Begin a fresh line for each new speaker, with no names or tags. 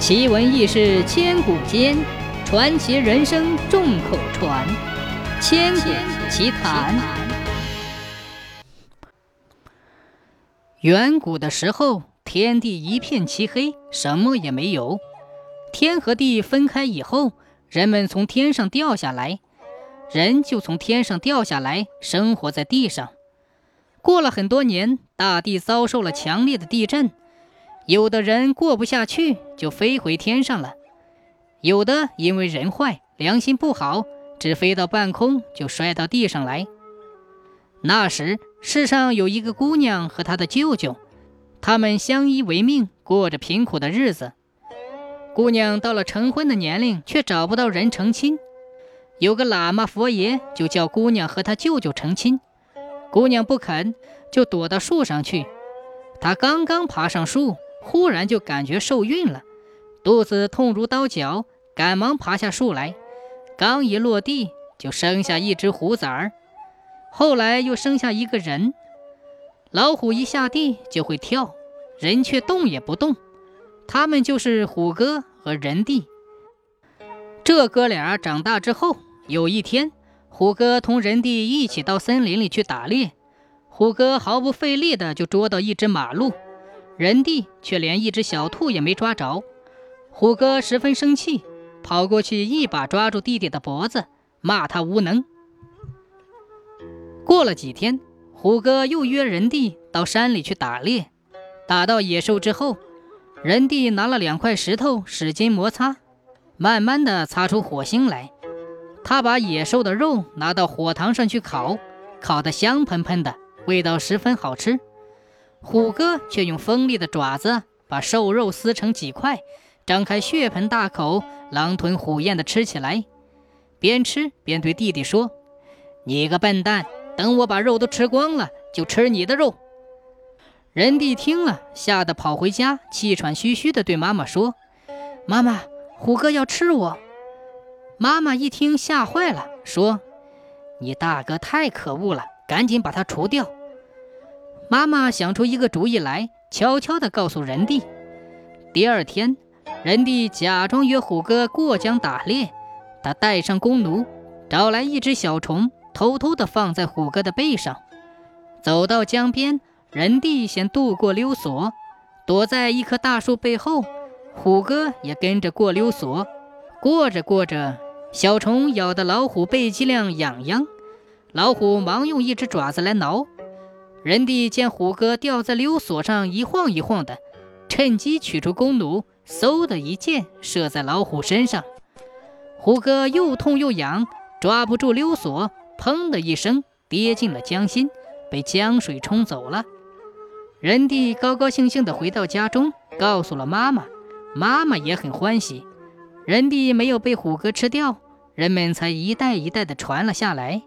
奇闻异事千古间，传奇人生众口传。千古奇谈。远古的时候，天地一片漆黑，什么也没有。天和地分开以后，人们从天上掉下来，人就从天上掉下来，生活在地上。过了很多年，大地遭受了强烈的地震。有的人过不下去，就飞回天上了；有的因为人坏、良心不好，只飞到半空就摔到地上来。那时，世上有一个姑娘和她的舅舅，他们相依为命，过着贫苦的日子。姑娘到了成婚的年龄，却找不到人成亲。有个喇嘛佛爷就叫姑娘和她舅舅成亲，姑娘不肯，就躲到树上去。她刚刚爬上树。忽然就感觉受孕了，肚子痛如刀绞，赶忙爬下树来。刚一落地，就生下一只虎崽儿，后来又生下一个人。老虎一下地就会跳，人却动也不动。他们就是虎哥和人弟。这哥俩长大之后，有一天，虎哥同人弟一起到森林里去打猎，虎哥毫不费力的就捉到一只马鹿。人弟却连一只小兔也没抓着，虎哥十分生气，跑过去一把抓住弟弟的脖子，骂他无能。过了几天，虎哥又约人弟到山里去打猎，打到野兽之后，人弟拿了两块石头使劲摩擦，慢慢的擦出火星来。他把野兽的肉拿到火塘上去烤，烤得香喷喷的，味道十分好吃。虎哥却用锋利的爪子把瘦肉撕成几块，张开血盆大口，狼吞虎咽地吃起来，边吃边对弟弟说：“你个笨蛋，等我把肉都吃光了，就吃你的肉。”人弟听了，吓得跑回家，气喘吁吁地对妈妈说：“妈妈，虎哥要吃我。”妈妈一听，吓坏了，说：“你大哥太可恶了，赶紧把他除掉。”妈妈想出一个主意来，悄悄地告诉人弟。第二天，人弟假装约虎哥过江打猎，他带上弓弩，找来一只小虫，偷偷地放在虎哥的背上。走到江边，人弟先渡过溜索，躲在一棵大树背后，虎哥也跟着过溜索。过着过着，小虫咬得老虎背脊梁痒痒，老虎忙用一只爪子来挠。人帝见虎哥吊在溜索上一晃一晃的，趁机取出弓弩，嗖的一箭射在老虎身上。虎哥又痛又痒，抓不住溜索，砰的一声跌进了江心，被江水冲走了。人帝高高兴兴地回到家中，告诉了妈妈，妈妈也很欢喜。人帝没有被虎哥吃掉，人们才一代一代地传了下来。